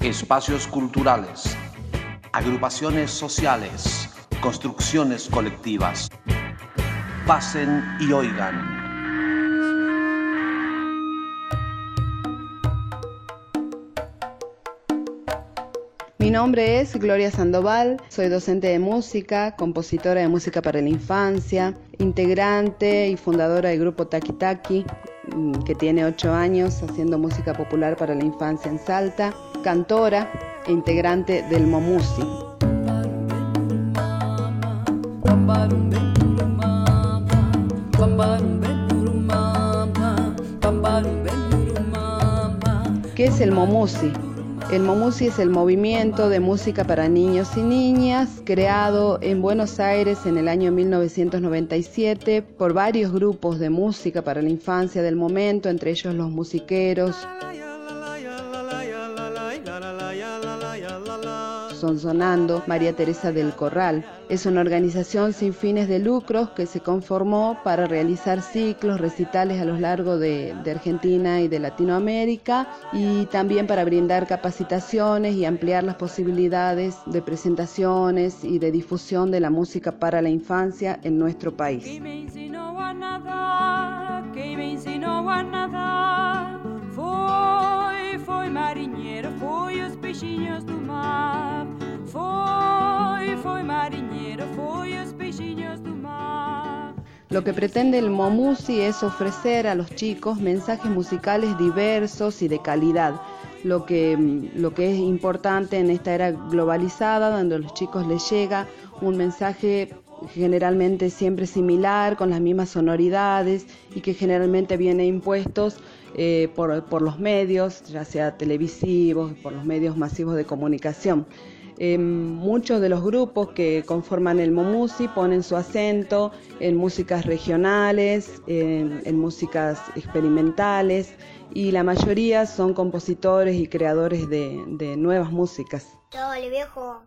espacios culturales, agrupaciones sociales, construcciones colectivas. Pasen y oigan. Mi nombre es Gloria Sandoval, soy docente de música, compositora de música para la infancia, integrante y fundadora del grupo Taki Taki, que tiene ocho años haciendo música popular para la infancia en Salta, cantora e integrante del Momusi. ¿Qué es el Momusi? El Momusi es el movimiento de música para niños y niñas creado en Buenos Aires en el año 1997 por varios grupos de música para la infancia del momento, entre ellos los musiqueros, son sonando María Teresa del Corral. Es una organización sin fines de lucros que se conformó para realizar ciclos, recitales a lo largo de, Argentina y de Latinoamérica y también para brindar capacitaciones y ampliar las posibilidades de presentaciones y de difusión de la música para la infancia en nuestro país. Marinheiro, foi os peixinhos do mar. Lo que pretende el Momusi es ofrecer a los chicos mensajes musicales diversos y de calidad. Lo que, lo que es importante en esta era globalizada, donde a los chicos les llega un mensaje generalmente siempre similar, con las mismas sonoridades y que generalmente viene impuestos eh, por, los medios, ya sea televisivos, por los medios masivos de comunicación. Em, muchos de los grupos que conforman el Momusi ponen su acento en músicas regionales, en, músicas experimentales y la mayoría son compositores y creadores de, de nuevas músicas. viejo.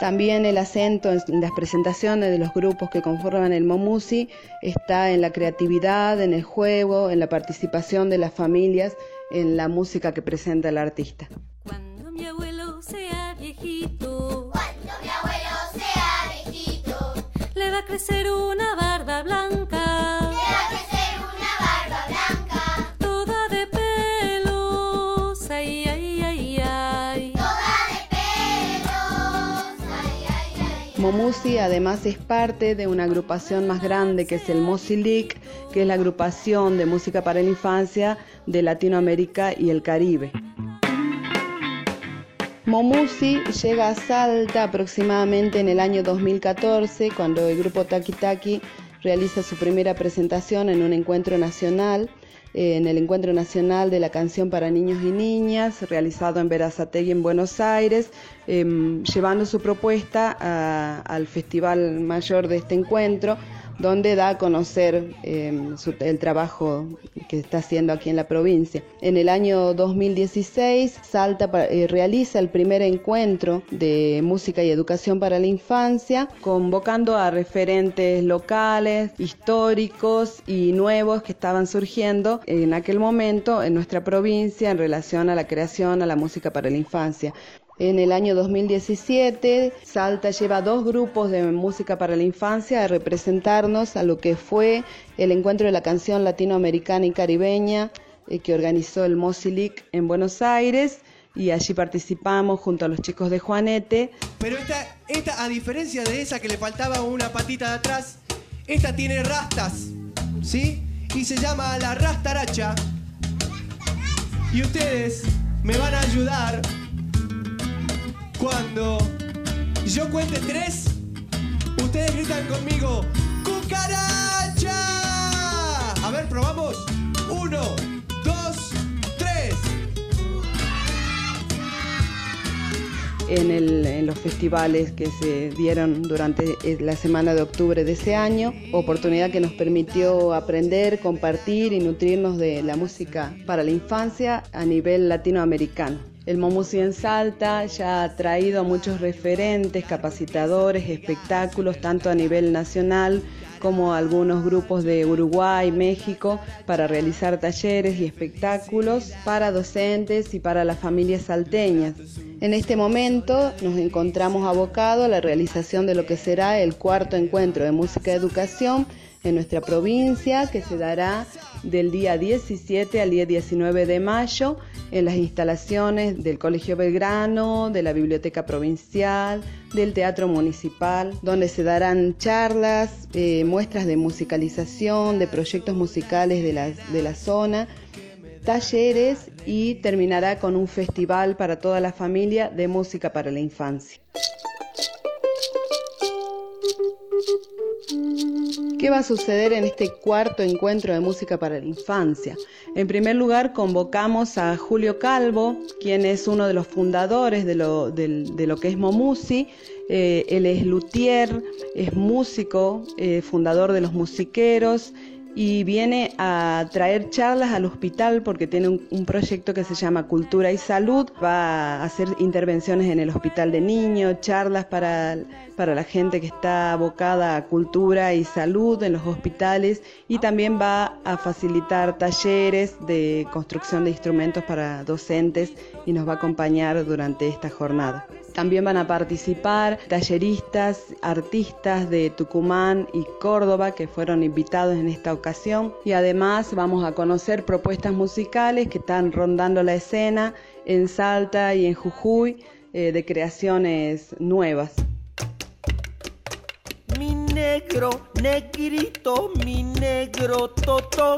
También el acento en las presentaciones de los grupos que conforman el Momusi está en la creatividad, en el juego, en la participación de las familias, en la música que presenta el artista. Cuando mi abuelo sea viejito, cuando mi abuelo sea viejito, le va a crecer una barba blanca. Momusi además es parte de una agrupación más grande que es el Mosilic, que es la agrupación de música para la infancia de Latinoamérica y el Caribe. Momusi llega a Salta aproximadamente en el año 2014, cuando el grupo Taki Taki realiza su primera presentación en un encuentro nacional en el Encuentro Nacional de la Canción para Niños y Niñas, realizado en Verazategui, en Buenos Aires, em, llevando su propuesta al Festival Mayor de este encuentro, donde da a conocer em, el trabajo que está haciendo aquí en la provincia. En el año 2016, Salta eh, realiza el primer encuentro de música y educación para la infancia, convocando a referentes locales, históricos y nuevos que estaban surgiendo en aquel momento en nuestra provincia en relación a la creación a la música para la infancia. En el año 2017, Salta lleva dos grupos de música para la infancia a representarnos a lo que fue el encuentro de la canción latinoamericana y caribeña eh, que organizó el Mosilic en Buenos Aires y allí participamos junto a los chicos de Juanete. Pero esta, esta, a diferencia de esa que le faltaba una patita de atrás, esta tiene rastas, ¿sí? Y se llama la rastaracha. Y ustedes me van a yo cuente tres, ustedes gritan conmigo, ¡Cucaracha! A ver, probamos. Uno, dos, tres. En, en, los festivales que se dieron durante eh, la semana de octubre de ese año, oportunidad que nos permitió aprender, compartir y nutrirnos de la música para la infancia a nivel latinoamericano. El Momusi en Salta ya ha traído a muchos referentes, capacitadores, espectáculos, tanto a nivel nacional como algunos grupos de Uruguay, México, para realizar talleres y espectáculos para docentes y para las familias salteñas. En este momento nos encontramos abocados a la realización de lo que será el cuarto encuentro de música educación en nuestra provincia, que se dará del día 17 al día 19 de mayo en las instalaciones del Colegio Belgrano, de la Biblioteca Provincial, del Teatro Municipal, donde se darán charlas, eh, muestras de musicalización, de proyectos musicales de la, de la zona, talleres y terminará con un festival para toda la familia de música para la infancia. ¿Qué va a suceder en este cuarto encuentro de música para la infancia? En primer lugar, convocamos a Julio Calvo, quien es uno de los fundadores de lo, que es Momusi. Eh, él es luthier, es músico, eh, fundador de los musiqueros y viene a traer charlas al hospital porque tiene un, proyecto que se llama Cultura y Salud. Va a hacer intervenciones en el hospital de niños, charlas para, para la gente que está abocada a cultura y salud en los hospitales y también va a facilitar talleres de construcción de instrumentos para docentes y nos va a acompañar durante esta jornada. También van a participar talleristas, artistas de Tucumán y Córdoba que fueron invitados en esta ocasión y además vamos a conocer propuestas musicales que están rondando la escena en Salta y en Jujuy eh, de creaciones nuevas. Mi negro, negrito, mi negro toto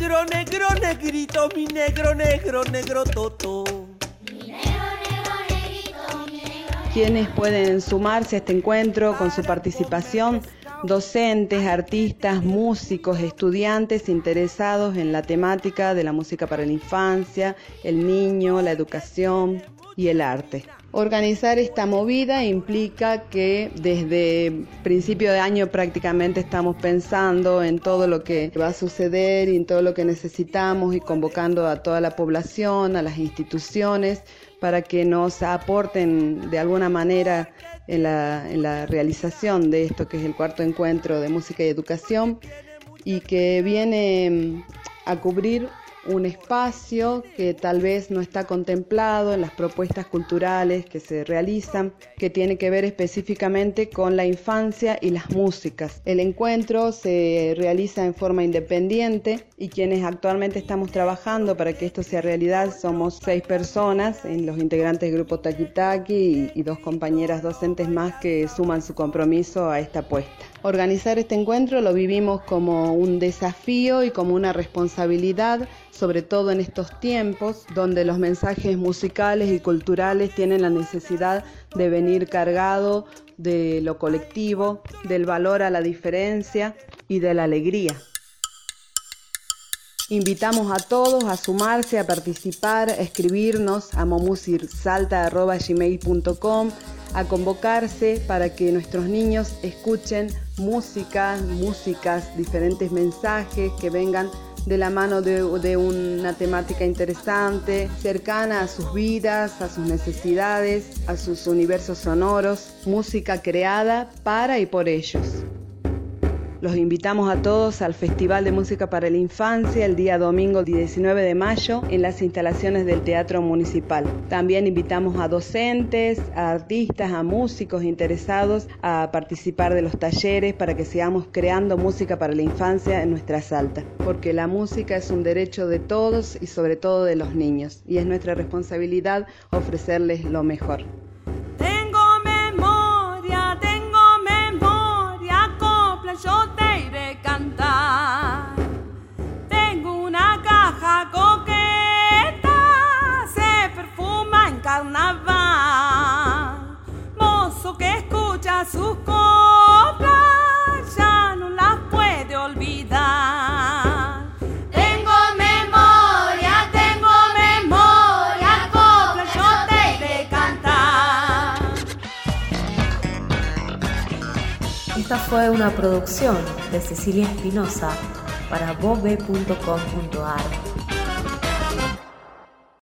negro, negro, negrito, mi negro, negro, negro toto. Quienes pueden sumarse a este encuentro con su participación, docentes, artistas, músicos, estudiantes interesados en la temática de la música para la infancia, el niño, la educación y el arte. Organizar esta movida implica que desde principio de año prácticamente estamos pensando en todo lo que va a suceder y en todo lo que necesitamos y convocando a toda la población, a las instituciones, para que nos aporten de alguna manera en la, en la realización de esto que es el cuarto encuentro de música y educación y que viene a cubrir un espacio que tal vez no está contemplado en las propuestas culturales que se realizan, que tiene que ver específicamente con la infancia y las músicas. El encuentro se realiza en forma independiente y quienes actualmente estamos trabajando para que esto sea realidad somos seis personas, en los integrantes del grupo Taki Taki y dos compañeras docentes más que suman su compromiso a esta apuesta. Organizar este encuentro lo vivimos como un desafío y como una responsabilidad, sobre todo en estos tiempos donde los mensajes musicales y culturales tienen la necesidad de venir cargado de lo colectivo, del valor a la diferencia y de la alegría. Invitamos a todos a sumarse, a participar, a escribirnos a momusirsalta.gmail.com a convocarse para que nuestros niños escuchen música, músicas, diferentes mensajes que vengan de la mano de, una temática interesante, cercana a sus vidas, a sus necesidades, a sus universos sonoros, música creada para y por ellos. Los invitamos a todos al Festival de Música para la Infancia el día domingo 19 de mayo en las instalaciones del Teatro Municipal. También invitamos a docentes, a artistas, a músicos interesados a participar de los talleres para que sigamos creando música para la infancia en nuestra Salta, porque la música es un derecho de todos y sobre todo de los niños, y es nuestra responsabilidad ofrecerles lo mejor. Fue una producción de Cecilia Espinosa para bobe.com.ar.